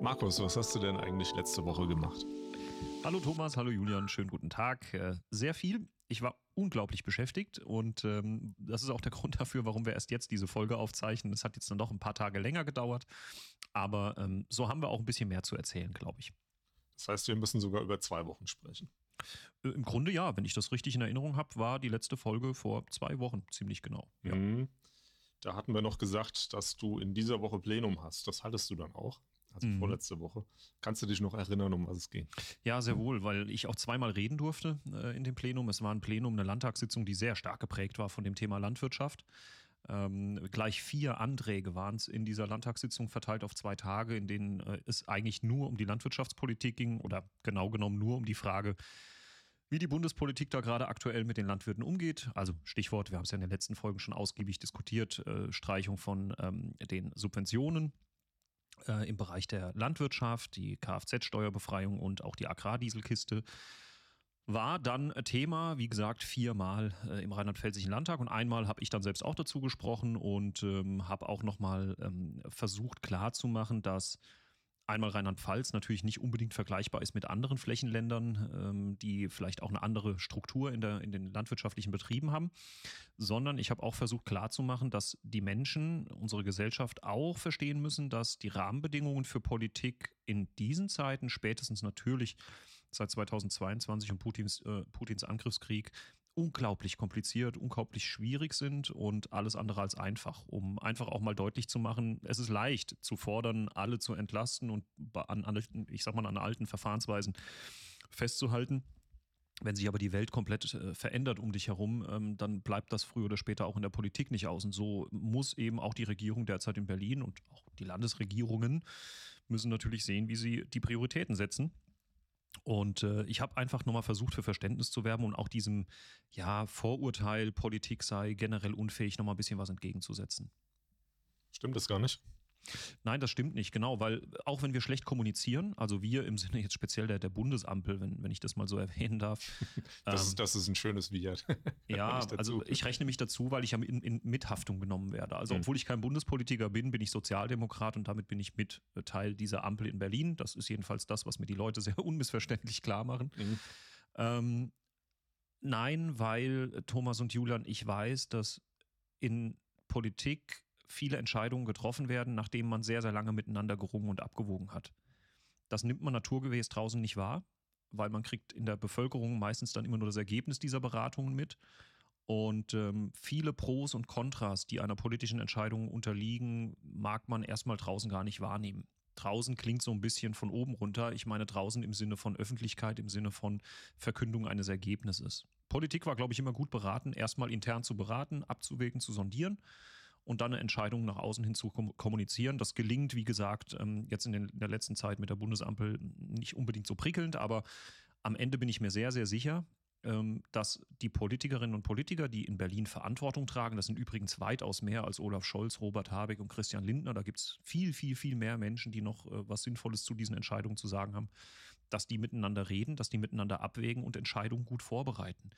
Markus, was hast du denn eigentlich letzte Woche gemacht? Hallo Thomas, hallo Julian, schönen guten Tag. Äh, sehr viel. Ich war unglaublich beschäftigt und ähm, das ist auch der Grund dafür, warum wir erst jetzt diese Folge aufzeichnen. Es hat jetzt dann doch ein paar Tage länger gedauert, aber ähm, so haben wir auch ein bisschen mehr zu erzählen, glaube ich. Das heißt, wir müssen sogar über zwei Wochen sprechen. Äh, Im Grunde ja, wenn ich das richtig in Erinnerung habe, war die letzte Folge vor zwei Wochen ziemlich genau. Ja. Mhm. Da hatten wir noch gesagt, dass du in dieser Woche Plenum hast. Das haltest du dann auch? Also mhm. vorletzte Woche. Kannst du dich noch erinnern, um was es ging? Ja, sehr wohl, weil ich auch zweimal reden durfte äh, in dem Plenum. Es war ein Plenum, eine Landtagssitzung, die sehr stark geprägt war von dem Thema Landwirtschaft. Ähm, gleich vier Anträge waren es in dieser Landtagssitzung verteilt auf zwei Tage, in denen äh, es eigentlich nur um die Landwirtschaftspolitik ging oder genau genommen nur um die Frage, wie die Bundespolitik da gerade aktuell mit den Landwirten umgeht. Also Stichwort, wir haben es ja in den letzten Folgen schon ausgiebig diskutiert, äh, Streichung von ähm, den Subventionen äh, im Bereich der Landwirtschaft, die Kfz-Steuerbefreiung und auch die Agrardieselkiste war dann Thema, wie gesagt, viermal äh, im Rheinland-Pfälzischen Landtag. Und einmal habe ich dann selbst auch dazu gesprochen und ähm, habe auch nochmal ähm, versucht klarzumachen, dass einmal Rheinland-Pfalz natürlich nicht unbedingt vergleichbar ist mit anderen Flächenländern, ähm, die vielleicht auch eine andere Struktur in, der, in den landwirtschaftlichen Betrieben haben, sondern ich habe auch versucht klarzumachen, dass die Menschen, unsere Gesellschaft auch verstehen müssen, dass die Rahmenbedingungen für Politik in diesen Zeiten spätestens natürlich seit 2022 und Putins, äh, Putins Angriffskrieg unglaublich kompliziert, unglaublich schwierig sind und alles andere als einfach, um einfach auch mal deutlich zu machen, es ist leicht zu fordern, alle zu entlasten und an, an ich sag mal, an alten Verfahrensweisen festzuhalten. Wenn sich aber die Welt komplett äh, verändert um dich herum, ähm, dann bleibt das früher oder später auch in der Politik nicht aus. Und so muss eben auch die Regierung derzeit in Berlin und auch die Landesregierungen müssen natürlich sehen, wie sie die Prioritäten setzen. Und äh, ich habe einfach nochmal versucht, für Verständnis zu werben und auch diesem ja, Vorurteil, Politik sei generell unfähig, nochmal ein bisschen was entgegenzusetzen. Stimmt das gar nicht? Nein, das stimmt nicht, genau, weil auch wenn wir schlecht kommunizieren, also wir im Sinne jetzt speziell der, der Bundesampel, wenn, wenn ich das mal so erwähnen darf. das, ähm, ist, das ist ein schönes Viat. ja, ich also ich rechne mich dazu, weil ich ja in, in Mithaftung genommen werde. Also mhm. obwohl ich kein Bundespolitiker bin, bin ich Sozialdemokrat und damit bin ich mit Teil dieser Ampel in Berlin. Das ist jedenfalls das, was mir die Leute sehr unmissverständlich klar machen. Mhm. Ähm, nein, weil Thomas und Julian, ich weiß, dass in Politik viele Entscheidungen getroffen werden, nachdem man sehr, sehr lange miteinander gerungen und abgewogen hat. Das nimmt man naturgemäß draußen nicht wahr, weil man kriegt in der Bevölkerung meistens dann immer nur das Ergebnis dieser Beratungen mit. Und ähm, viele Pros und Kontras, die einer politischen Entscheidung unterliegen, mag man erstmal draußen gar nicht wahrnehmen. Draußen klingt so ein bisschen von oben runter. Ich meine draußen im Sinne von Öffentlichkeit, im Sinne von Verkündung eines Ergebnisses. Politik war, glaube ich, immer gut beraten, erstmal intern zu beraten, abzuwägen, zu sondieren und dann eine Entscheidung nach außen hin zu kommunizieren. Das gelingt, wie gesagt, ähm, jetzt in, der letzten Zeit mit der Bundesampel nicht unbedingt so prickelnd, aber am Ende bin ich mir sehr, sehr sicher, ähm, dass die Politikerinnen und Politiker, die in Berlin Verantwortung tragen, das sind übrigens weitaus mehr als Olaf Scholz, Robert Habeck und Christian Lindner, da gibt es viel, viel, viel mehr Menschen, die noch äh, was Sinnvolles zu diesen Entscheidungen zu sagen haben, dass die miteinander reden, dass die miteinander abwägen und Entscheidungen gut vorbereiten.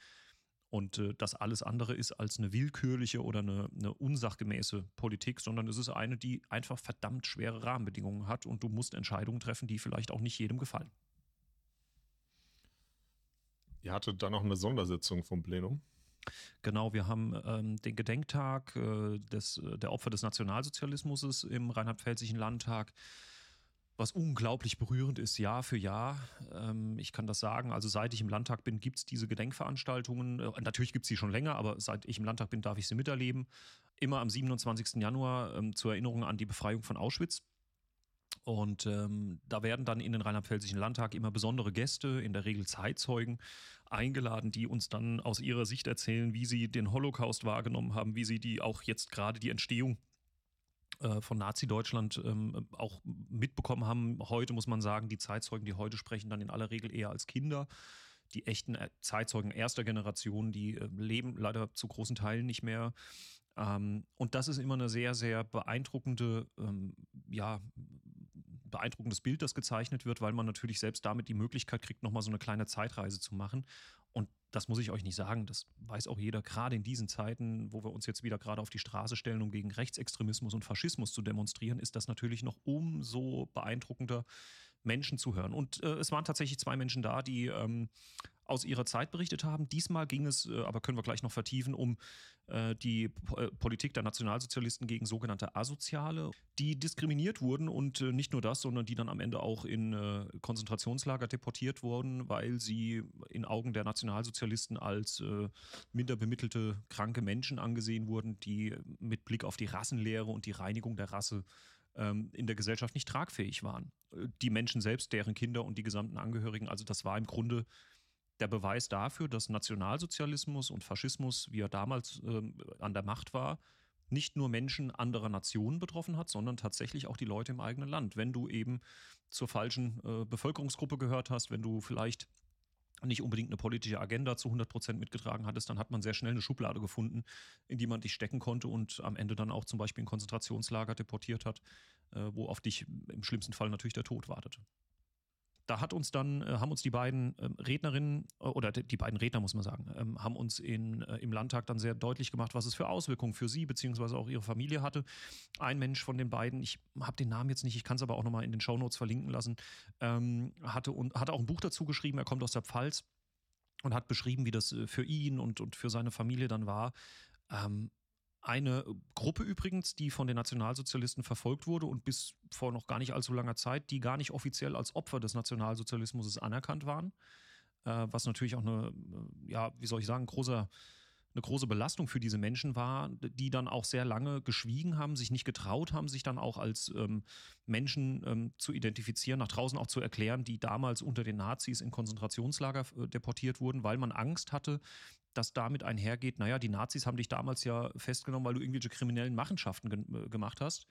Und äh, das alles andere ist als eine willkürliche oder eine, eine unsachgemäße Politik, sondern es ist eine, die einfach verdammt schwere Rahmenbedingungen hat und du musst Entscheidungen treffen, die vielleicht auch nicht jedem gefallen. Ihr hattet da noch eine Sondersitzung vom Plenum. Genau, wir haben ähm, den Gedenktag äh, des, der Opfer des Nationalsozialismus im Rheinland-Pfälzischen Landtag was unglaublich berührend ist, Jahr für Jahr. Ähm, ich kann das sagen. Also seit ich im Landtag bin, gibt es diese Gedenkveranstaltungen. Äh, natürlich gibt es sie schon länger, aber seit ich im Landtag bin, darf ich sie miterleben. Immer am 27. Januar ähm, zur Erinnerung an die Befreiung von Auschwitz. Und ähm, da werden dann in den Rheinland-Pfälzischen Landtag immer besondere Gäste, in der Regel Zeitzeugen, eingeladen, die uns dann aus ihrer Sicht erzählen, wie sie den Holocaust wahrgenommen haben, wie sie die auch jetzt gerade die Entstehung von Nazi-Deutschland ähm, auch mitbekommen haben. Heute muss man sagen, die Zeitzeugen, die heute sprechen, dann in aller Regel eher als Kinder. Die echten äh, Zeitzeugen erster Generation, die äh, leben leider zu großen Teilen nicht mehr. Ähm, und das ist immer eine sehr, sehr beeindruckende, ähm, ja, beeindruckendes Bild, das gezeichnet wird, weil man natürlich selbst damit die Möglichkeit kriegt, nochmal so eine kleine Zeitreise zu machen das muss ich euch nicht sagen, das weiß auch jeder, gerade in diesen Zeiten, wo wir uns jetzt wieder gerade auf die Straße stellen, um gegen Rechtsextremismus und Faschismus zu demonstrieren, ist das natürlich noch umso beeindruckender, Menschen zu hören. Und äh, es waren tatsächlich zwei Menschen da, die ähm, aus ihrer Zeit berichtet haben. Diesmal ging es, äh, aber können wir gleich noch vertiefen, um äh, die äh, Politik der Nationalsozialisten gegen sogenannte Asoziale, die diskriminiert wurden und nicht nur das, sondern die dann am Ende auch in Konzentrationslager deportiert wurden, weil sie in Augen der Nationalsozialisten als minder bemittelte, kranke Menschen angesehen wurden, die mit Blick auf die Rassenlehre und die Reinigung der Rasse ähm, in der Gesellschaft nicht tragfähig waren. Die Menschen selbst, deren Kinder und die gesamten Angehörigen, also das war im Grunde der Beweis dafür, dass Nationalsozialismus und Faschismus, wie er damals ähm, an der Macht war, nicht nur Menschen anderer Nationen betroffen hat, sondern tatsächlich auch die Leute im eigenen Land. Wenn du eben zur falschen äh, Bevölkerungsgruppe gehört hast, wenn du vielleicht nicht unbedingt eine politische Agenda zu 100 Prozent mitgetragen hattest, dann hat man sehr schnell eine Schublade gefunden, in die man dich stecken konnte und am Ende dann auch zum Beispiel in Konzentrationslager deportiert hat, äh, wo auf dich im schlimmsten Fall natürlich der Tod wartete da hat uns dann, äh, haben uns die beiden ähm, Rednerinnen, äh, oder die beiden Redner, muss man sagen, ähm, haben uns in, äh, im Landtag dann sehr deutlich gemacht, was es für Auswirkungen für sie beziehungsweise auch ihre Familie hatte. Ein Mensch von den beiden, ich habe den Namen jetzt nicht, ich kann es aber auch nochmal in den Shownotes verlinken lassen, ähm, hatte, hatte auch ein Buch dazu geschrieben, er kommt aus der Pfalz und hat beschrieben, wie das für ihn und, und für seine Familie dann war. Eine Gruppe übrigens, die von den Nationalsozialisten verfolgt wurde und bis vor noch gar nicht allzu langer Zeit, die gar nicht offiziell als Opfer des Nationalsozialismus anerkannt waren. Äh, was natürlich auch eine, ja, wie soll ich sagen, großer eine große Belastung für diese Menschen war, die dann auch sehr lange geschwiegen haben, sich nicht getraut haben, sich dann auch als ähm, Menschen ähm, zu identifizieren, nach draußen auch zu erklären, die damals unter den Nazis in Konzentrationslager äh, deportiert wurden, weil man Angst hatte, dass damit einhergeht, naja, die Nazis haben dich damals ja festgenommen, weil du irgendwelche kriminellen Machenschaften ge äh, gemacht hast.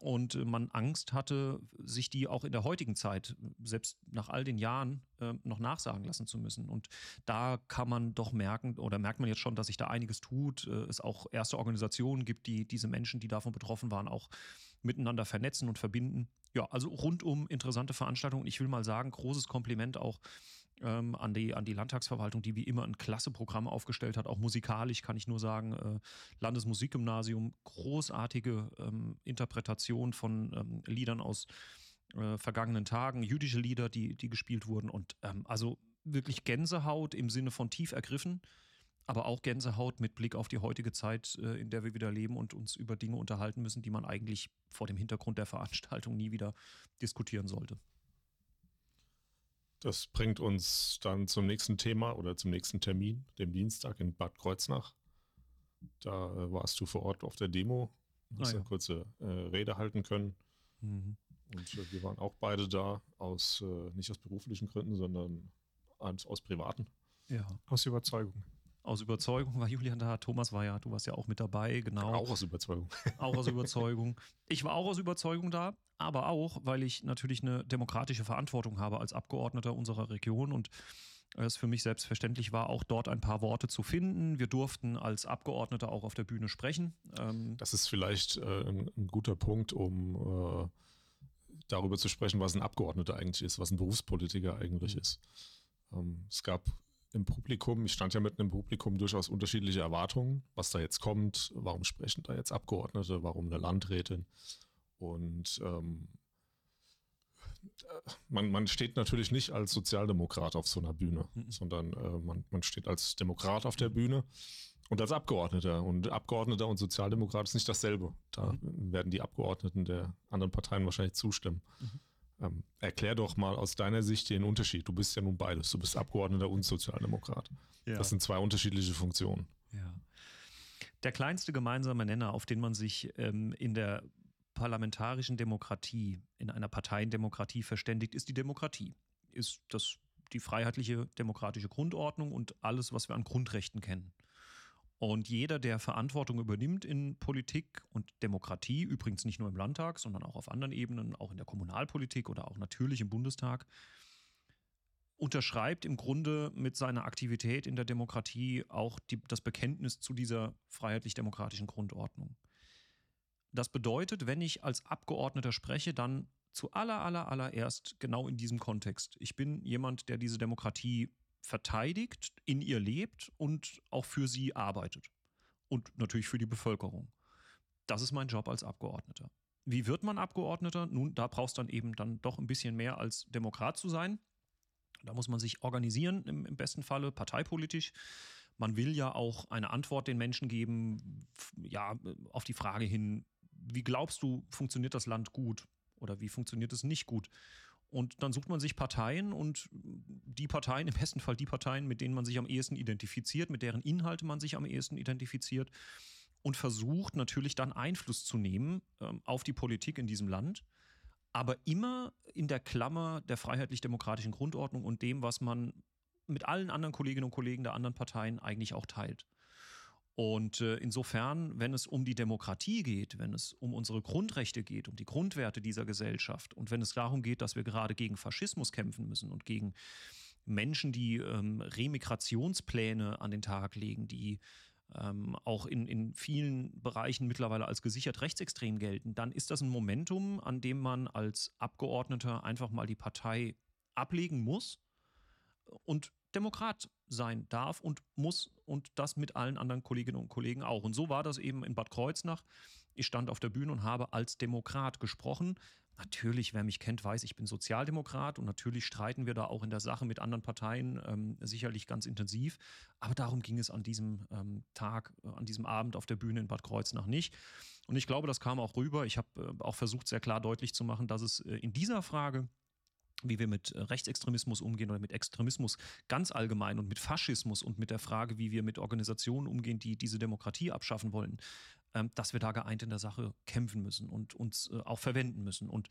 Und äh, man Angst hatte, sich die auch in der heutigen Zeit, selbst nach all den Jahren, äh, noch nachsagen lassen zu müssen. Und da kann man doch merken, oder merkt man jetzt schon, dass sich da einiges tut. Äh, es auch erste Organisationen gibt, die diese Menschen, die davon betroffen waren, auch miteinander vernetzen und verbinden. Ja, also rundum interessante Veranstaltung. Ich will mal sagen, großes Kompliment auch ähm, an, die, an die Landtagsverwaltung, die wie immer ein klasse Programm aufgestellt hat. Auch musikalisch kann ich nur sagen, äh, Landesmusikgymnasium, großartige ähm, Interpretation von ähm, Liedern aus äh, vergangenen Tagen, jüdische Lieder, die, die gespielt wurden. Und ähm, also wirklich Gänsehaut im Sinne von tief ergriffen, aber auch Gänsehaut mit Blick auf die heutige Zeit, äh, in der wir wieder leben und uns über Dinge unterhalten müssen, die man eigentlich vor dem Hintergrund der Veranstaltung nie wieder diskutieren sollte. Das bringt uns dann zum nächsten Thema oder zum nächsten Termin, dem Dienstag in Bad Kreuznach. Da äh, warst du vor Ort auf der Demo, hast ah, ja. eine kurze äh, Rede halten können. Mhm. Und äh, wir waren auch beide da, aus äh, nicht aus beruflichen Gründen, sondern aus, aus privaten. Ja. Aus Überzeugung. Aus Überzeugung war Julian da, Thomas war ja, du warst ja auch mit dabei, genau. Auch aus Überzeugung. Auch aus Überzeugung. Ich war auch aus Überzeugung da, aber auch, weil ich natürlich eine demokratische Verantwortung habe als Abgeordneter unserer Region und es für mich selbstverständlich war, auch dort ein paar Worte zu finden. Wir durften als Abgeordnete auch auf der Bühne sprechen. Ähm das ist vielleicht äh, ein, ein, guter Punkt, um äh, darüber zu sprechen, was ein Abgeordneter eigentlich ist, was ein Berufspolitiker eigentlich mhm. ist. Ähm, es gab im Publikum, ich stand ja mit einem Publikum durchaus unterschiedliche Erwartungen, was da jetzt kommt, warum sprechen da jetzt Abgeordnete, warum eine Landrätin. Und ähm, man, man steht natürlich nicht als Sozialdemokrat auf so einer Bühne, mhm. sondern äh, man, man steht als Demokrat auf der Bühne und als Abgeordneter. Und Abgeordneter und Sozialdemokrat ist nicht dasselbe. Da mhm. werden die Abgeordneten der anderen Parteien wahrscheinlich zustimmen. Mhm. Ähm, erklär doch mal aus deiner Sicht den Unterschied. Du bist ja nun beides. Du bist Abgeordneter und Sozialdemokrat. Ja. Das sind zwei unterschiedliche Funktionen. Ja. Der kleinste gemeinsame Nenner, auf den man sich ähm, in der parlamentarischen Demokratie, in einer Parteiendemokratie verständigt, ist die Demokratie. Ist das die freiheitliche demokratische Grundordnung und alles, was wir an Grundrechten kennen. Und jeder, der Verantwortung übernimmt in Politik und Demokratie, übrigens nicht nur im Landtag, sondern auch auf anderen Ebenen, auch in der Kommunalpolitik oder auch natürlich im Bundestag, unterschreibt im Grunde mit seiner Aktivität in der Demokratie auch die, das Bekenntnis zu dieser freiheitlich-demokratischen Grundordnung. Das bedeutet, wenn ich als Abgeordneter spreche, dann zu aller, aller, allererst genau in diesem Kontext. Ich bin jemand, der diese Demokratie verteidigt, in ihr lebt und auch für sie arbeitet. Und natürlich für die Bevölkerung. Das ist mein Job als Abgeordneter. Wie wird man Abgeordneter? Nun, da brauchst du dann eben dann doch ein bisschen mehr als Demokrat zu sein. Da muss man sich organisieren, im, im besten Falle parteipolitisch. Man will ja auch eine Antwort den Menschen geben, ja, auf die Frage hin, wie glaubst du, funktioniert das Land gut oder wie funktioniert es nicht gut? Und dann sucht man sich Parteien und die Parteien, im besten Fall die Parteien, mit denen man sich am ehesten identifiziert, mit deren Inhalte man sich am ehesten identifiziert und versucht natürlich dann Einfluss zu nehmen ähm, auf die Politik in diesem Land, aber immer in der Klammer der freiheitlich-demokratischen Grundordnung und dem, was man mit allen anderen Kolleginnen und Kollegen der anderen Parteien eigentlich auch teilt. Und äh, insofern, wenn es um die Demokratie geht, wenn es um unsere Grundrechte geht, um die Grundwerte dieser Gesellschaft und wenn es darum geht, dass wir gerade gegen Faschismus kämpfen müssen und gegen Menschen, die ähm, Remigrationspläne an den Tag legen, die ähm, auch in, in vielen Bereichen mittlerweile als gesichert rechtsextrem gelten, dann ist das ein Momentum, an dem man als Abgeordneter einfach mal die Partei ablegen muss und Demokrat sein darf und muss und das mit allen anderen Kolleginnen und Kollegen auch. Und so war das eben in Bad Kreuznach. Ich stand auf der Bühne und habe als Demokrat gesprochen. Natürlich, wer mich kennt, weiß, ich bin Sozialdemokrat und natürlich streiten wir da auch in der Sache mit anderen Parteien ähm, sicherlich ganz intensiv. Aber darum ging es an diesem ähm, Tag, äh, an diesem Abend auf der Bühne in Bad Kreuznach nicht. Und ich glaube, das kam auch rüber. Ich habe äh, auch versucht, sehr klar deutlich zu machen, dass es äh, in dieser Frage wie wir mit äh, Rechtsextremismus umgehen oder mit Extremismus ganz allgemein und mit Faschismus und mit der Frage, wie wir mit Organisationen umgehen, die diese Demokratie abschaffen wollen, ähm, dass wir da geeint in der Sache kämpfen müssen und uns äh, auch verwenden müssen. Und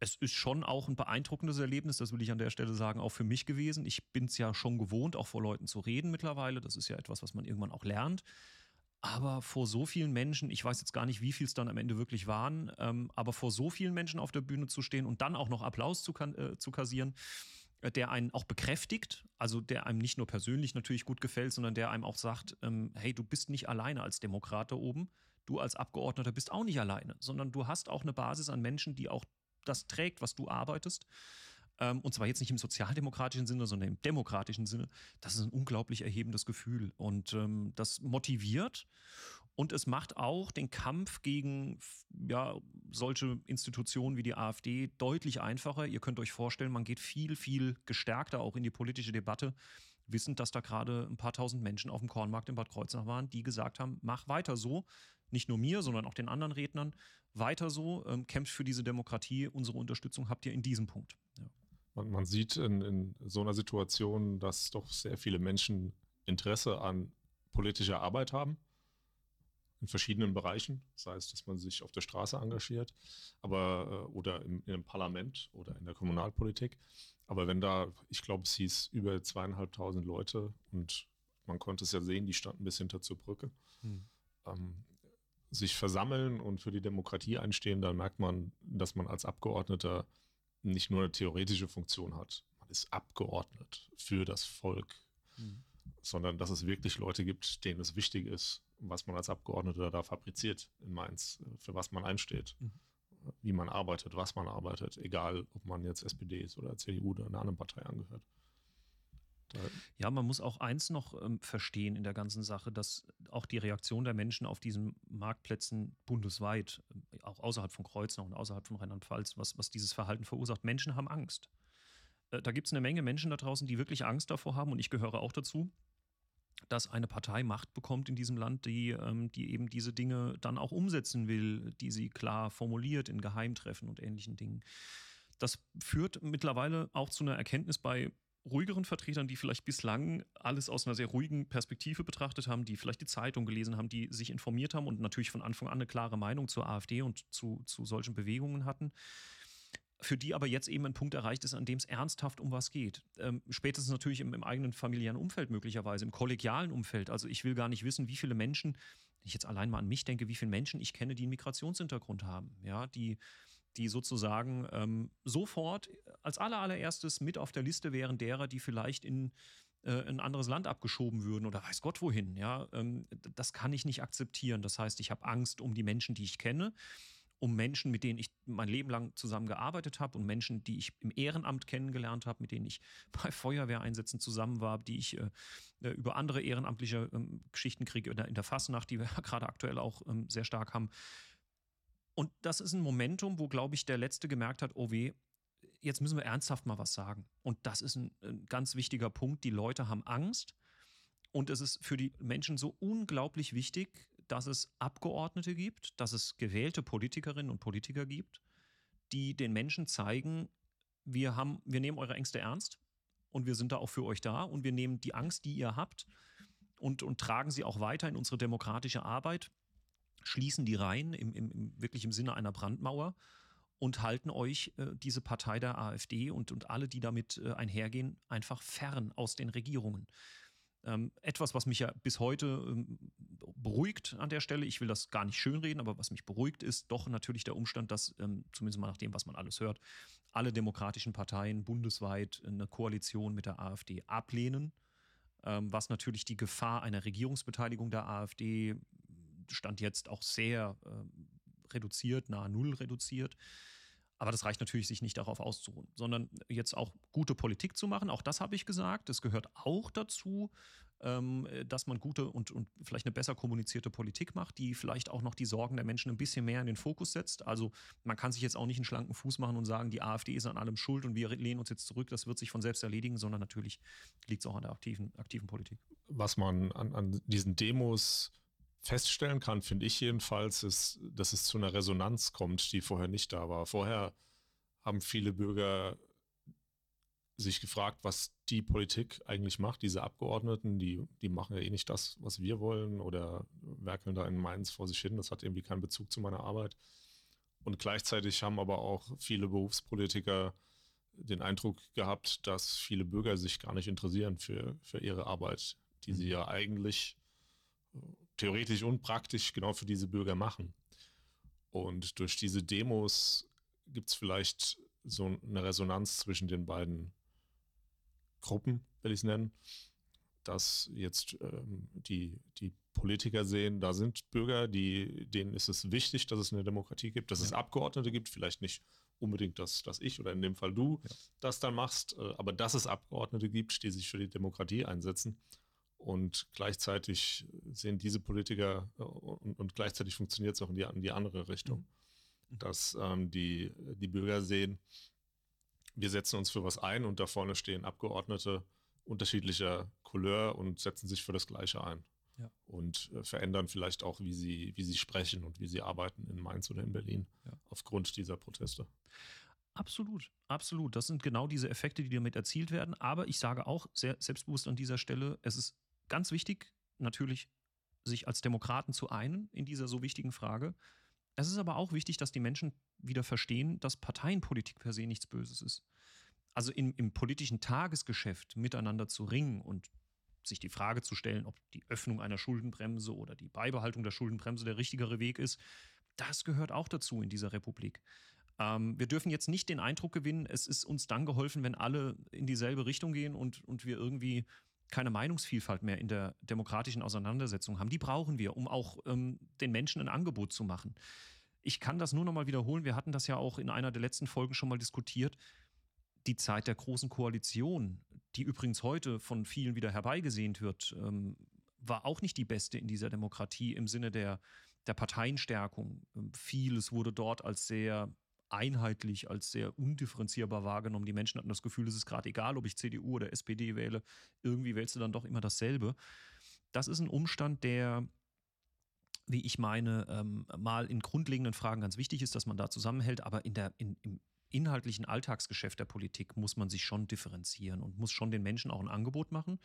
es ist schon auch ein beeindruckendes Erlebnis, das will ich an der Stelle sagen, auch für mich gewesen. Ich bin es ja schon gewohnt, auch vor Leuten zu reden mittlerweile. Das ist ja etwas, was man irgendwann auch lernt. Aber vor so vielen Menschen, ich weiß jetzt gar nicht, wie viel es dann am Ende wirklich waren, ähm, aber vor so vielen Menschen auf der Bühne zu stehen und dann auch noch Applaus zu, äh, zu kassieren, äh, der einen auch bekräftigt, also der einem nicht nur persönlich natürlich gut gefällt, sondern der einem auch sagt, ähm, hey, du bist nicht alleine als Demokrat da oben, du als Abgeordneter bist auch nicht alleine, sondern du hast auch eine Basis an Menschen, die auch das trägt, was du arbeitest. Ähm, und zwar jetzt nicht im sozialdemokratischen Sinne, sondern im demokratischen Sinne, das ist ein unglaublich erhebendes Gefühl. Und ähm, das motiviert und es macht auch den Kampf gegen ja, solche Institutionen wie die AfD deutlich einfacher. Ihr könnt euch vorstellen, man geht viel, viel gestärkter auch in die politische Debatte, wissend, dass da gerade ein paar tausend Menschen auf dem Kornmarkt in Bad Kreuznach waren, die gesagt haben, mach weiter so. Nicht nur mir, sondern auch den anderen Rednern. Weiter so, ähm, kämpft für diese Demokratie. Unsere Unterstützung habt ihr in diesem Punkt. Ja. Man, man sieht in, in so einer Situation, dass doch sehr viele Menschen Interesse an politischer Arbeit haben in verschiedenen Bereichen, sei es, dass man sich auf der Straße engagiert, aber äh, oder im, im Parlament oder in der Kommunalpolitik. Aber wenn da, ich glaube, es hieß über zweieinhalbtausend Leute und man konnte es ja sehen, die standen bis hinter zur Brücke, hm. ähm, sich versammeln und für die Demokratie einstehen, dann merkt man, dass man als Abgeordneter nicht nur eine theoretische Funktion hat. Man ist Abgeordnet für das Volk, mhm. sondern dass es wirklich Leute gibt, denen es wichtig ist, was man als Abgeordneter da fabriziert in Mainz, für was man einsteht, mhm. wie man arbeitet, was man arbeitet, egal ob man jetzt SPD ist oder CDU oder einer anderen Partei angehört. Ja, man muss auch eins noch ähm, verstehen in der ganzen Sache, dass auch die Reaktion der Menschen auf diesen Marktplätzen bundesweit, äh, auch außerhalb von Kreuznach und außerhalb von Rheinland-Pfalz, was, was dieses Verhalten verursacht, Menschen haben Angst. Äh, da gibt es eine Menge Menschen da draußen, die wirklich Angst davor haben und ich gehöre auch dazu, dass eine Partei Macht bekommt in diesem Land, die, ähm, die eben diese Dinge dann auch umsetzen will, die sie klar formuliert in Geheimtreffen und ähnlichen Dingen. Das führt mittlerweile auch zu einer Erkenntnis bei ruhigeren Vertretern, die vielleicht bislang alles aus einer sehr ruhigen Perspektive betrachtet haben, die vielleicht die Zeitung gelesen haben, die sich informiert haben und natürlich von Anfang an eine klare Meinung zur AfD und zu, zu solchen Bewegungen hatten, für die aber jetzt eben ein Punkt erreicht ist, an dem es ernsthaft um was geht. Ähm, spätestens natürlich im, im, eigenen familiären Umfeld möglicherweise, im kollegialen Umfeld. Also ich will gar nicht wissen, wie viele Menschen, wenn ich jetzt allein mal an mich denke, wie viele Menschen ich kenne, die einen Migrationshintergrund haben, ja, die die sozusagen ähm, sofort als allererstes mit auf der Liste wären derer, die vielleicht in äh, ein anderes Land abgeschoben würden oder weiß Gott wohin. Ja, ähm, das kann ich nicht akzeptieren. Das heißt, ich habe Angst um die Menschen, die ich kenne. um Menschen, mit denen ich mein Leben lang zusammengearbeitet habe und Menschen, die ich im Ehrenamt kennengelernt habe, mit denen ich bei Feuerwehreinsätzen zusammen war, die ich äh, äh über andere ehrenamtliche ähm, Geschichten kriege, in der, in der Fasnacht, die wir gerade aktuell auch ähm, sehr stark haben. Und das ist ein Momentum, wo, glaube ich, der Letzte gemerkt hat, oh weh, jetzt müssen wir ernsthaft mal was sagen. Und das ist ein, ein ganz wichtiger Punkt. Die Leute haben Angst. Und es ist für die Menschen so unglaublich wichtig, dass es Abgeordnete gibt, dass es gewählte Politikerinnen und Politiker gibt, die den Menschen zeigen, wir, haben, wir nehmen eure Ängste ernst und wir sind da auch für euch da und wir nehmen die Angst, die ihr habt und, und tragen sie auch weiter in unsere demokratische Arbeit, schließen die rein, im, im, im wirklich im Sinne einer Brandmauer und halten euch äh, diese Partei der AfD und, und alle, die damit äh, einhergehen, einfach fern aus den Regierungen. Ähm, etwas, was mich ja bis heute ähm, beruhigt an der Stelle, ich will das gar nicht schönreden, aber was mich beruhigt, ist doch natürlich der Umstand, dass, ähm, zumindest mal nach dem, was man alles hört, alle demokratischen Parteien bundesweit eine Koalition mit der AfD ablehnen, ähm, was natürlich die Gefahr einer Regierungsbeteiligung der AfD stand jetzt auch sehr äh, reduziert, nahe Null reduziert. Aber das reicht natürlich, sich nicht darauf auszuruhen, sondern jetzt auch gute Politik zu machen. Auch das habe ich gesagt. Es gehört auch dazu, ähm, dass man gute und, und vielleicht eine besser kommunizierte Politik macht, die vielleicht auch noch die Sorgen der Menschen ein bisschen mehr in den Fokus setzt. Also man kann sich jetzt auch nicht einen schlanken Fuß machen und sagen, die AfD ist an allem schuld und wir lehnen uns jetzt zurück, das wird sich von selbst erledigen, sondern natürlich liegt es auch an der aktiven, aktiven Politik. Was man an, an diesen Demos feststellen kann, finde ich jedenfalls, ist, dass es zu einer Resonanz kommt, die vorher nicht da war. Vorher haben viele Bürger sich gefragt, was die Politik eigentlich macht, diese Abgeordneten, die, die machen ja eh nicht das, was wir wollen oder werkeln da in Mainz vor sich hin. Das hat irgendwie keinen Bezug zu meiner Arbeit. Und gleichzeitig haben aber auch viele Berufspolitiker den Eindruck gehabt, dass viele Bürger sich gar nicht interessieren für, für ihre Arbeit, die sie mhm. ja eigentlich theoretisch und praktisch genau für diese Bürger machen. Und durch diese Demos gibt es vielleicht so eine Resonanz zwischen den beiden Gruppen, will ich es nennen, dass jetzt ähm, die, die Politiker sehen, da sind Bürger, die, denen ist es wichtig, dass es eine Demokratie gibt, dass ja. es Abgeordnete gibt, vielleicht nicht unbedingt, dass, dass ich oder in dem Fall du ja. das dann machst, äh, aber dass es Abgeordnete gibt, die sich für die Demokratie einsetzen und gleichzeitig sehen diese Politiker äh, und, und gleichzeitig funktioniert es auch in die, in die andere Richtung, mhm. dass ähm, die, die Bürger sehen, wir setzen uns für was ein und da vorne stehen Abgeordnete unterschiedlicher Couleur und setzen sich für das Gleiche ein. Ja. Und äh, verändern vielleicht auch, wie sie, wie sie sprechen und wie sie arbeiten in Mainz oder in Berlin ja. aufgrund dieser Proteste. Absolut, absolut. Das sind genau diese Effekte, die damit erzielt werden. Aber ich sage auch sehr selbstbewusst an dieser Stelle, es ist Ganz wichtig, natürlich, sich als Demokraten zu einen in dieser so wichtigen Frage. Es ist aber auch wichtig, dass die Menschen wieder verstehen, dass Parteienpolitik per se nichts Böses ist. Also im, im politischen Tagesgeschäft miteinander zu ringen und sich die Frage zu stellen, ob die Öffnung einer Schuldenbremse oder die Beibehaltung der Schuldenbremse der richtigere Weg ist, das gehört auch dazu in dieser Republik. Ähm, wir dürfen jetzt nicht den Eindruck gewinnen, es ist uns dann geholfen, wenn alle in dieselbe Richtung gehen und, und wir irgendwie keine Meinungsvielfalt mehr in der demokratischen Auseinandersetzung haben. Die brauchen wir, um auch ähm, den Menschen ein Angebot zu machen. Ich kann das nur noch mal wiederholen. Wir hatten das ja auch in einer der letzten Folgen schon mal diskutiert. Die Zeit der großen Koalition, die übrigens heute von vielen wieder herbeigesehnt wird, ähm, war auch nicht die beste in dieser Demokratie im Sinne der, der Parteienstärkung. Ähm, vieles wurde dort als sehr einheitlich als sehr undifferenzierbar wahrgenommen. Die Menschen hatten das Gefühl, es ist gerade egal, ob ich CDU oder SPD wähle. Irgendwie wählst du dann doch immer dasselbe. Das ist ein Umstand, der, wie ich meine, ähm, mal in grundlegenden Fragen ganz wichtig ist, dass man da zusammenhält, aber in der, in, im inhaltlichen Alltagsgeschäft der Politik muss man sich schon differenzieren und muss schon den Menschen auch ein Angebot machen.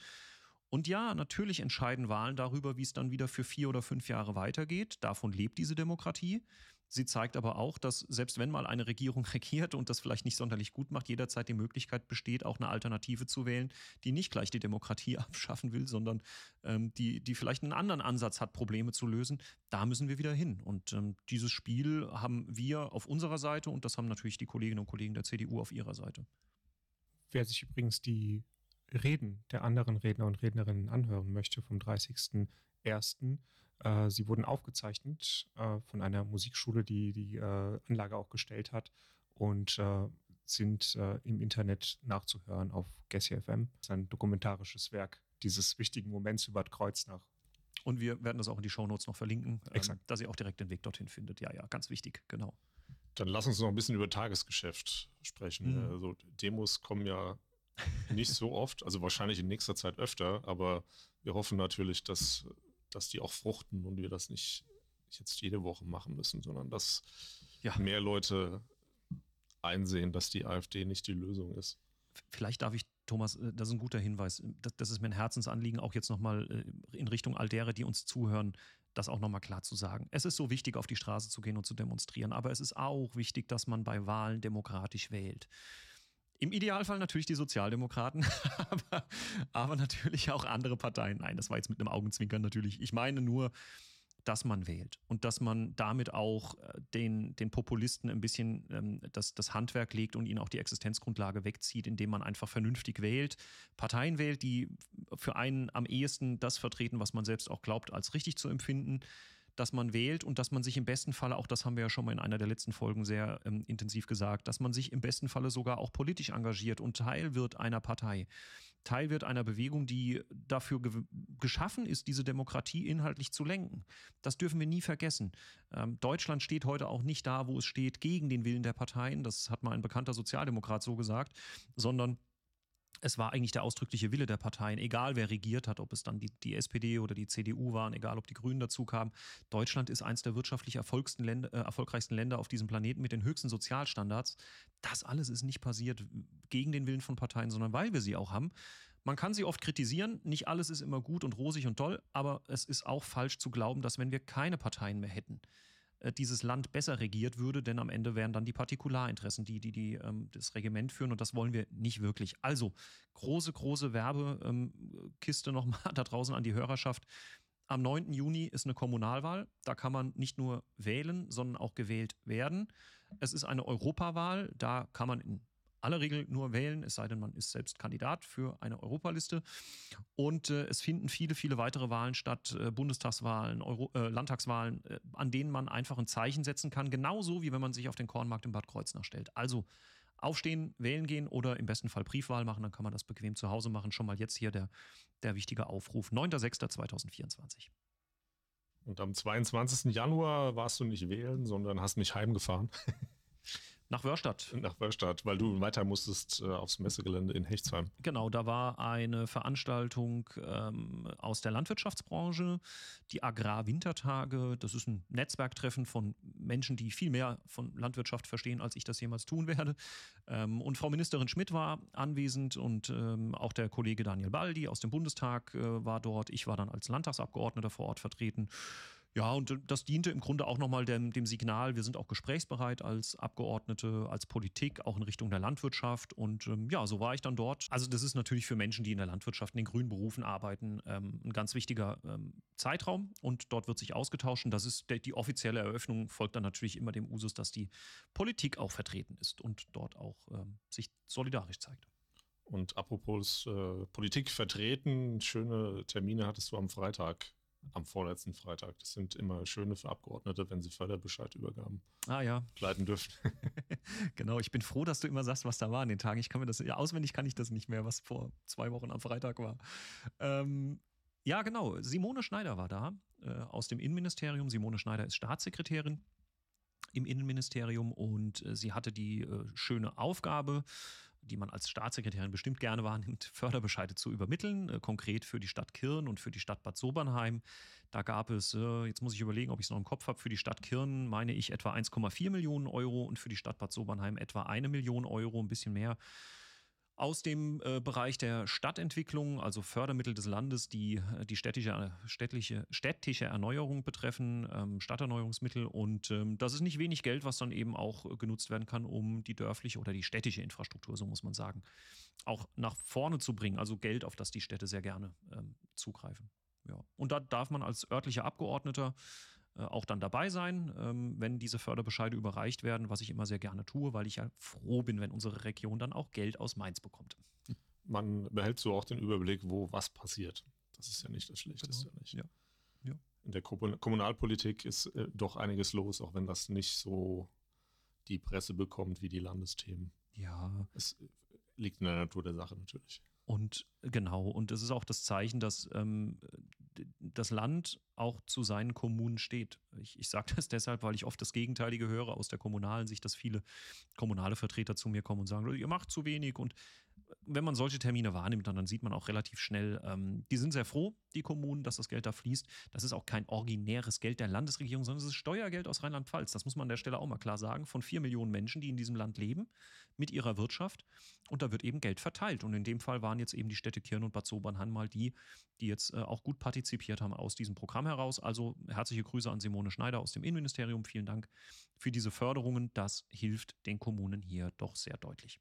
Und ja, natürlich entscheiden Wahlen darüber, wie es dann wieder für vier oder fünf Jahre weitergeht. Davon lebt diese Demokratie. Sie zeigt aber auch, dass selbst wenn mal eine Regierung regiert und das vielleicht nicht sonderlich gut macht, jederzeit die Möglichkeit besteht, auch eine Alternative zu wählen, die nicht gleich die Demokratie abschaffen will, sondern ähm, die, die vielleicht einen anderen Ansatz hat, Probleme zu lösen. Da müssen wir wieder hin. Und ähm, dieses Spiel haben wir auf unserer Seite und das haben natürlich die Kolleginnen und Kollegen der CDU auf ihrer Seite. Wer sich übrigens die Reden der anderen Redner und Rednerinnen anhören möchte vom 30.01., Äh, sie wurden aufgezeichnet äh, von einer Musikschule, die die äh, Anlage auch gestellt hat und äh, sind äh, im Internet nachzuhören auf Gessi FM. Das ist ein dokumentarisches Werk dieses wichtigen Moments über Kreuznach. Und wir werden das auch in die Shownotes noch verlinken, ähm, Exakt. dass ihr auch direkt den Weg dorthin findet. Ja, ja, ganz wichtig, genau. Dann lass uns noch ein bisschen über Tagesgeschäft sprechen. Mhm. Also Demos kommen ja nicht so oft, also wahrscheinlich in nächster Zeit öfter, aber wir hoffen natürlich, dass, dass die auch fruchten und wir das nicht jetzt jede Woche machen müssen, sondern dass Ja. mehr Leute einsehen, dass die AfD nicht die Lösung ist. Vielleicht darf ich, Thomas, äh, das ist ein guter Hinweis. Das, das ist mir ein Herzensanliegen, auch jetzt nochmal äh, in Richtung all derer, die uns zuhören, das auch nochmal klar zu sagen. Es ist so wichtig, auf die Straße zu gehen und zu demonstrieren, aber es ist auch wichtig, dass man bei Wahlen demokratisch wählt. Im Idealfall natürlich die Sozialdemokraten, aber, aber natürlich auch andere Parteien. Nein, das war jetzt mit einem Augenzwinkern natürlich. Ich meine nur, dass man wählt und dass man damit auch äh, den, den Populisten ein bisschen ähm, das, das Handwerk legt und ihnen auch die Existenzgrundlage wegzieht, indem man einfach vernünftig wählt, Parteien wählt, die für einen am ehesten das vertreten, was man selbst auch glaubt, als richtig zu empfinden, dass man wählt und dass man sich im besten Falle, auch das haben wir ja schon mal in einer der letzten Folgen sehr ähm, intensiv gesagt, dass man sich im besten Falle sogar auch politisch engagiert und Teil wird einer Partei. Teil wird einer Bewegung, die dafür ge geschaffen ist, diese Demokratie inhaltlich zu lenken. Das dürfen wir nie vergessen. Ähm, Deutschland steht heute auch nicht da, wo es steht, gegen den Willen der Parteien. Das hat mal ein bekannter Sozialdemokrat so gesagt, sondern es war eigentlich der ausdrückliche Wille der Parteien, egal wer regiert hat, ob es dann die, die SPD oder die CDU waren, egal ob die Grünen dazu kamen. Deutschland ist eines der wirtschaftlich Länder, äh, erfolgreichsten Länder auf diesem Planeten mit den höchsten Sozialstandards. Das alles ist nicht passiert gegen den Willen von Parteien, sondern weil wir sie auch haben. Man kann sie oft kritisieren, nicht alles ist immer gut und rosig und toll, aber es ist auch falsch zu glauben, dass wenn wir keine Parteien mehr hätten, dieses Land besser regiert würde, denn am Ende wären dann die Partikularinteressen, die, die, die ähm, das Regiment führen und das wollen wir nicht wirklich. Also große, große Werbekiste nochmal da draußen an die Hörerschaft. Am 9. Juni ist eine Kommunalwahl. Da kann man nicht nur wählen, sondern auch gewählt werden. Es ist eine Europawahl. Da kann man in aller Regel nur wählen, es sei denn, man ist selbst Kandidat für eine Europaliste. Und äh, es finden viele, viele weitere Wahlen statt, äh, Bundestagswahlen, Euro, äh, Landtagswahlen, äh, an denen man einfach ein Zeichen setzen kann, genauso wie wenn man sich auf den Kornmarkt in Bad Kreuznach stellt. Also aufstehen, wählen gehen oder im besten Fall Briefwahl machen, dann kann man das bequem zu Hause machen. Schon mal jetzt hier der, der wichtige Aufruf. 9.06.2024. Und am 22. Januar warst du nicht wählen, sondern hast mich heimgefahren. Nach Wörstadt. Nach Wörstadt, weil du weiter musstest äh, aufs Messegelände in Hechtsheim. Genau, da war eine Veranstaltung ähm, aus der Landwirtschaftsbranche, die Agrar-Wintertage. Das ist ein Netzwerktreffen von Menschen, die viel mehr von Landwirtschaft verstehen, als ich das jemals tun werde. Ähm, und Frau Ministerin Schmidt war anwesend und ähm, auch der Kollege Daniel Baldi aus dem Bundestag äh, war dort. Ich war dann als Landtagsabgeordneter vor Ort vertreten. Ja, und das diente im Grunde auch nochmal dem, dem Signal, wir sind auch gesprächsbereit als Abgeordnete, als Politik, auch in Richtung der Landwirtschaft. Und ähm, ja, so war ich dann dort. Also das ist natürlich für Menschen, die in der Landwirtschaft, in den grünen Berufen arbeiten, ähm, ein ganz wichtiger ähm, Zeitraum. Und dort wird sich ausgetauscht. Und das ist der, die offizielle Eröffnung, folgt dann natürlich immer dem Usus, dass die Politik auch vertreten ist und dort auch ähm, sich solidarisch zeigt. Und apropos äh, Politik vertreten, schöne Termine hattest du am Freitag am vorletzten Freitag. Das sind immer schöne für Abgeordnete, wenn sie Förderbescheidübergaben ah, ja. leiten dürfen. genau, ich bin froh, dass du immer sagst, was da war an den Tagen. Ich kann mir das, ja, auswendig kann ich das nicht mehr, was vor zwei Wochen am Freitag war. Ähm, ja, genau. Simone Schneider war da äh, aus dem Innenministerium. Simone Schneider ist Staatssekretärin im Innenministerium und äh, sie hatte die äh, schöne Aufgabe, die man als Staatssekretärin bestimmt gerne wahrnimmt, Förderbescheide zu übermitteln, äh, konkret für die Stadt Kirn und für die Stadt Bad Sobernheim. Da gab es, äh, jetzt muss ich überlegen, ob ich es noch im Kopf habe, für die Stadt Kirn meine ich etwa 1,4 Millionen Euro und für die Stadt Bad Sobernheim etwa eine Million Euro, ein bisschen mehr. Aus dem äh, Bereich der Stadtentwicklung, also Fördermittel des Landes, die äh, die städtische, städtliche, städtische Erneuerung betreffen, ähm, Stadterneuerungsmittel. Und ähm, das ist nicht wenig Geld, was dann eben auch äh, genutzt werden kann, um die dörfliche oder die städtische Infrastruktur, so muss man sagen, auch nach vorne zu bringen. Also Geld, auf das die Städte sehr gerne ähm, zugreifen. Ja. Und da darf man als örtlicher Abgeordneter auch dann dabei sein, ähm, wenn diese Förderbescheide überreicht werden, was ich immer sehr gerne tue, weil ich ja froh bin, wenn unsere Region dann auch Geld aus Mainz bekommt. Man behält so auch den Überblick, wo was passiert. Das ist ja nicht das Schlechteste. Genau. Nicht. Ja. Ja. in der Kommunalpolitik ist äh, doch einiges los, auch wenn das nicht so die Presse bekommt wie die Landesthemen. Ja. Es äh, liegt in der Natur der Sache natürlich. Und genau, und es ist auch das Zeichen, dass ähm, das Land auch zu seinen Kommunen steht. Ich, ich sage das deshalb, weil ich oft das Gegenteilige höre aus der kommunalen Sicht, dass viele kommunale Vertreter zu mir kommen und sagen, ihr macht zu wenig und wenn man solche Termine wahrnimmt, dann, dann sieht man auch relativ schnell, ähm, die sind sehr froh, die Kommunen, dass das Geld da fließt. Das ist auch kein originäres Geld der Landesregierung, sondern es ist Steuergeld aus Rheinland-Pfalz. Das muss man an der Stelle auch mal klar sagen. Von vier Millionen Menschen, die in diesem Land leben, mit ihrer Wirtschaft. Und da wird eben Geld verteilt. Und in dem Fall waren jetzt eben die Städte Kirn und Bad Sobernheim mal die, die jetzt äh, auch gut partizipiert haben aus diesem Programm heraus. Also herzliche Grüße an Simone Schneider aus dem Innenministerium. Vielen Dank für diese Förderungen. Das hilft den Kommunen hier doch sehr deutlich.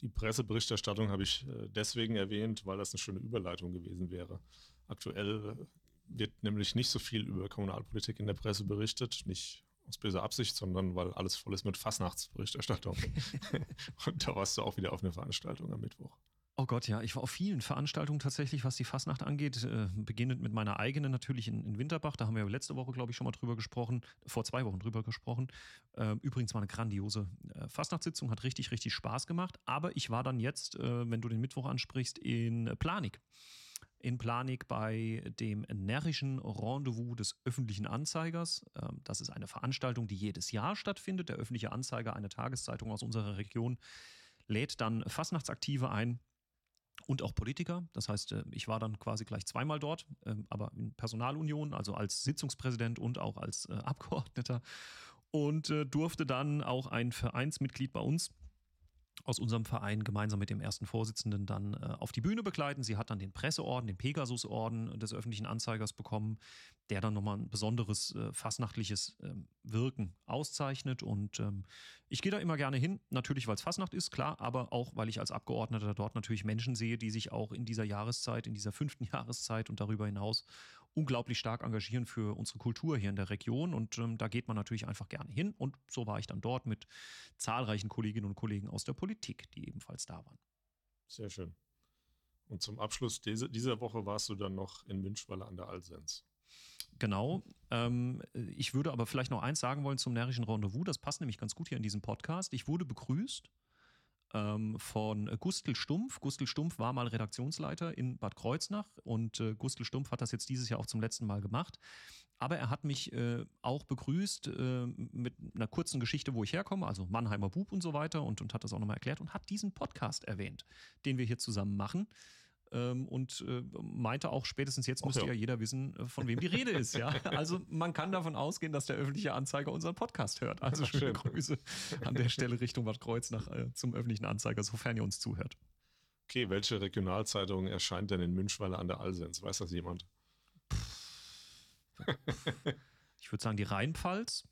Die Presseberichterstattung habe ich äh, deswegen erwähnt, weil das eine schöne Überleitung gewesen wäre. Aktuell äh, wird nämlich nicht so viel über Kommunalpolitik in der Presse berichtet, nicht aus böser Absicht, sondern weil alles voll ist mit Fastnachtsberichterstattung. Und da warst du auch wieder auf einer Veranstaltung am Mittwoch. Oh Gott, ja, ich war auf vielen Veranstaltungen tatsächlich, was die Fastnacht angeht. Äh, beginnend mit meiner eigenen natürlich in, in, Winterbach. Da haben wir letzte Woche, glaube ich, schon mal drüber gesprochen, vor zwei Wochen drüber gesprochen. Äh, übrigens war eine grandiose äh, Fastnachtssitzung, hat richtig, richtig Spaß gemacht. Aber ich war dann jetzt, äh, wenn du den Mittwoch ansprichst, in Planik. In Planik bei dem närrischen Rendezvous des öffentlichen Anzeigers. Ähm, das ist eine Veranstaltung, die jedes Jahr stattfindet. Der öffentliche Anzeiger, eine Tageszeitung aus unserer Region, lädt dann Fastnachtsaktive ein und auch Politiker. Das heißt, äh, ich war dann quasi gleich zweimal dort, ähm, aber in Personalunion, also als Sitzungspräsident und auch als äh, Abgeordneter und äh, durfte dann auch ein Vereinsmitglied bei uns aus unserem Verein gemeinsam mit dem ersten Vorsitzenden dann äh, auf die Bühne begleiten. Sie hat dann den Presseorden, den Pegasusorden des öffentlichen Anzeigers bekommen, der dann nochmal ein besonderes äh, fassnachtliches äh, Wirken auszeichnet. Und ähm, ich gehe da immer gerne hin, natürlich weil es Fassnacht ist, klar, aber auch weil ich als Abgeordneter dort natürlich Menschen sehe, die sich auch in dieser Jahreszeit, in dieser fünften Jahreszeit und darüber hinaus unglaublich stark engagieren für unsere Kultur hier in der Region. Und ähm, da geht man natürlich einfach gerne hin. Und so war ich dann dort mit zahlreichen Kolleginnen und Kollegen aus der Politik, die ebenfalls da waren. Sehr schön. Und zum Abschluss diese, dieser Woche warst du dann noch in Münchweiler an der Alsens. Genau. Ähm, ich würde aber vielleicht noch eins sagen wollen zum närrischen Rendezvous. Das passt nämlich ganz gut hier in diesem Podcast. Ich wurde begrüßt ähm, von Gustl Stumpf. Gustl Stumpf war mal Redaktionsleiter in Bad Kreuznach und äh, Gustl Stumpf hat das jetzt dieses Jahr auch zum letzten Mal gemacht. Aber er hat mich äh, auch begrüßt äh, mit einer kurzen Geschichte, wo ich herkomme, also Mannheimer Bub und so weiter und, und hat das auch nochmal erklärt und hat diesen Podcast erwähnt, den wir hier zusammen machen ähm, und äh, meinte auch, spätestens jetzt müsste ja. jeder wissen, äh, von wem die Rede ist. Ja? Also man kann davon ausgehen, dass der öffentliche Anzeiger unseren Podcast hört. Also schöne Grüße an der Stelle Richtung Bad Kreuz nach, äh, zum öffentlichen Anzeiger, sofern ihr uns zuhört. Okay, welche Regionalzeitung erscheint denn in Münchweiler an der Alsens? Weiß das jemand? Ich würde sagen, die Rheinpfalz.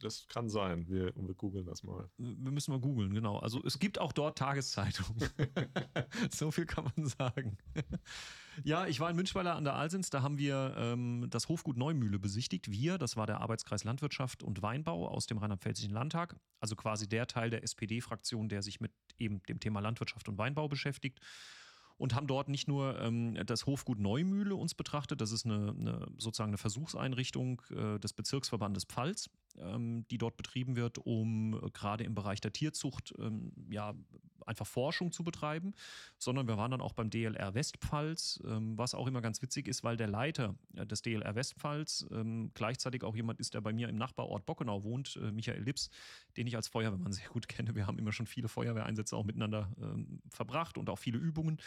Das kann sein. Wir, wir googeln das mal. Wir müssen mal googeln, genau. Also es gibt auch dort Tageszeitungen. so viel kann man sagen. ja, ich war in Münchweiler an der Alsens. Da haben wir ähm, das Hofgut Neumühle besichtigt. Wir, das war der Arbeitskreis Landwirtschaft und Weinbau aus dem Rheinland-Pfälzischen Landtag. Also quasi der Teil der SPD-Fraktion, der sich mit eben dem Thema Landwirtschaft und Weinbau beschäftigt und haben dort nicht nur ähm, das Hofgut Neumühle uns betrachtet, das ist eine, eine sozusagen eine Versuchseinrichtung äh, des Bezirksverbandes Pfalz, ähm, die dort betrieben wird, um äh, gerade im Bereich der Tierzucht ähm, ja einfach Forschung zu betreiben, sondern wir waren dann auch beim DLR Westpfalz, ähm, was auch immer ganz witzig ist, weil der Leiter äh, des DLR Westpfalz ähm, gleichzeitig auch jemand ist, der bei mir im Nachbarort Bockenau wohnt, äh, Michael Lips, den ich als Feuerwehrmann sehr gut kenne. Wir haben immer schon viele Feuerwehreinsätze auch miteinander ähm, verbracht und auch viele Übungen.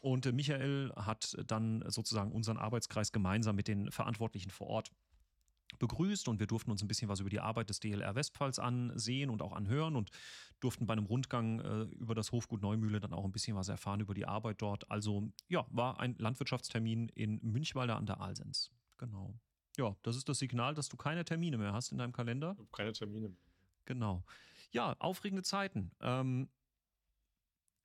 Und äh, Michael hat dann sozusagen unseren Arbeitskreis gemeinsam mit den Verantwortlichen vor Ort begrüßt und wir durften uns ein bisschen was über die Arbeit des DLR Westpfalz ansehen und auch anhören und durften bei einem Rundgang äh, über das Hofgut Neumühle dann auch ein bisschen was erfahren über die Arbeit dort. Also ja, war ein Landwirtschaftstermin in Münchwalder an der Alsens. Genau. Ja, das ist das Signal, dass du keine Termine mehr hast in deinem Kalender. Keine Termine mehr. Genau. Ja, aufregende Zeiten. Ähm,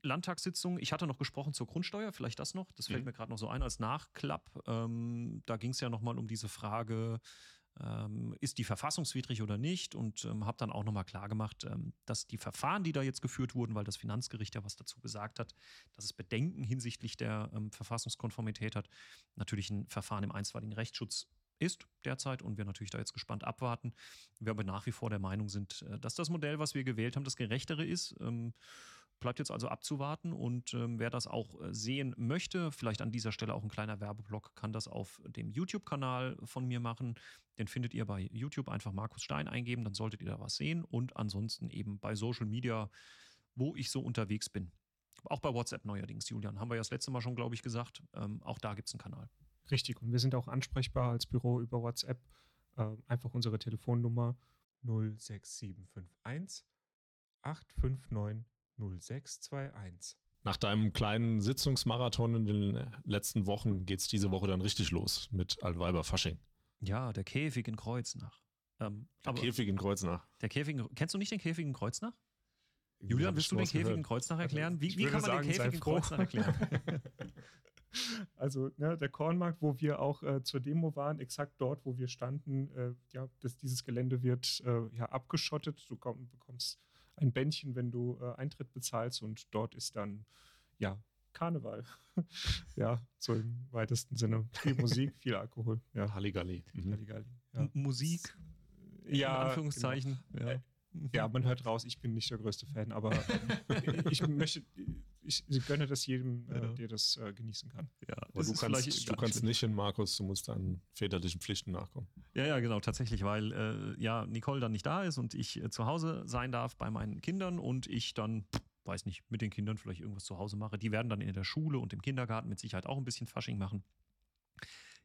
Landtagssitzung, ich hatte noch gesprochen zur Grundsteuer, vielleicht das noch, das fällt mhm. mir gerade noch so ein als Nachklapp. Ähm, da ging es ja nochmal um diese Frage, ähm, ist die verfassungswidrig oder nicht und ähm, habe dann auch nochmal klargemacht, ähm, dass die Verfahren, die da jetzt geführt wurden, weil das Finanzgericht ja was dazu gesagt hat, dass es Bedenken hinsichtlich der ähm, Verfassungskonformität hat, natürlich ein Verfahren im einstweiligen Rechtsschutz ist derzeit und wir natürlich da jetzt gespannt abwarten. Wir aber nach wie vor der Meinung sind, äh, dass das Modell, was wir gewählt haben, das gerechtere ist. Ähm, bleibt jetzt also abzuwarten und ähm, wer das auch äh, sehen möchte, vielleicht an dieser Stelle auch ein kleiner Werbeblock, kann das auf dem YouTube-Kanal von mir machen. Den findet ihr bei YouTube einfach Markus Stein eingeben, dann solltet ihr da was sehen und ansonsten eben bei Social Media, wo ich so unterwegs bin. Auch bei WhatsApp neuerdings, Julian, haben wir ja das letzte Mal schon, glaube ich, gesagt. Ähm, auch da gibt es einen Kanal. Richtig, und wir sind auch ansprechbar als Büro über WhatsApp. Äh, einfach unsere Telefonnummer 06751 859 0621. Nach deinem kleinen Sitzungsmarathon in den letzten Wochen geht es diese Woche dann richtig los mit Altweiber Fasching. Ja, der Käfig in Kreuznach. Ähm, der Käfig in Kreuznach. Der Käfig in, kennst du nicht den Käfig in Kreuznach? Julian, willst du den Käfig in Kreuznach erklären? Wie, wie kann man sagen, den Käfig in Kreuznach erklären? also ne, der Kornmarkt, wo wir auch äh, zur Demo waren, exakt dort, wo wir standen, äh, ja, das, dieses Gelände wird äh, ja abgeschottet. Du komm, bekommst ein Bändchen, wenn du äh, Eintritt bezahlst und dort ist dann ja Karneval. ja, so im weitesten Sinne. Viel Musik, viel Alkohol. Ja. Halligalli. Mhm. Halligalli ja. Musik. Ja, in Anführungszeichen. Genau. Ja. Ja, man hört raus, ich bin nicht der größte Fan, aber ich möchte, ich, ich gönne das jedem, äh, ja. der das äh, genießen kann. Ja, aber du kannst, du kannst nicht hin, Markus, du musst deinen väterlichen Pflichten nachkommen. Ja, ja, genau, tatsächlich, weil äh, ja Nicole dann nicht da ist und ich äh, zu Hause sein darf bei meinen Kindern und ich dann, weiß nicht, mit den Kindern vielleicht irgendwas zu Hause mache. Die werden dann in der Schule und im Kindergarten mit Sicherheit auch ein bisschen Fasching machen.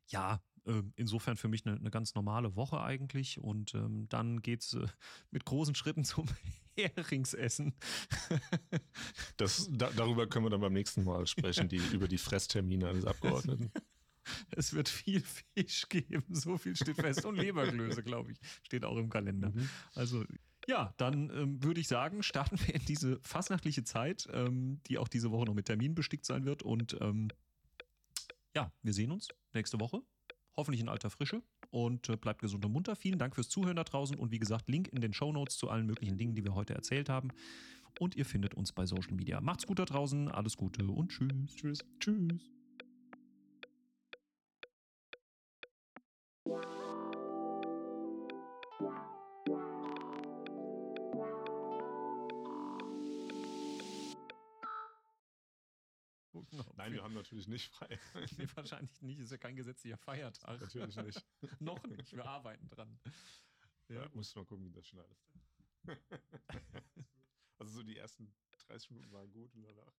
Ja, ähm, insofern für mich eine, eine, ganz normale Woche eigentlich. Und ähm, dann geht es äh, mit großen Schritten zum Heringsessen. das, da, darüber können wir dann beim nächsten Mal sprechen, die, über die Fresstermine eines Abgeordneten. Es wird viel Fisch geben, so viel steht fest. Und Leberklöße, glaube ich, steht auch im Kalender. Mhm. Also ja, dann ähm, würde ich sagen, starten wir in diese fastnachtliche Zeit, ähm, die auch diese Woche noch mit Termin bestickt sein wird. Und ähm, ja, wir sehen uns nächste Woche hoffentlich in alter Frische und äh, bleibt gesund und munter. Vielen Dank fürs Zuhören da draußen und wie gesagt, Link in den Show Notes zu allen möglichen Dingen, die wir heute erzählt haben. Und ihr findet uns bei Social Media. Macht's gut da draußen, alles Gute und tschüss. Tschüss. Tschüss. Nein, wir haben natürlich nicht frei. nee, wahrscheinlich nicht. Ist ja kein gesetzlicher Feiertag. Natürlich nicht. Noch nicht. Wir arbeiten dran. Ja, ja musst du mal gucken, wie das schneidest. also so die ersten 30 Minuten waren gut und danach.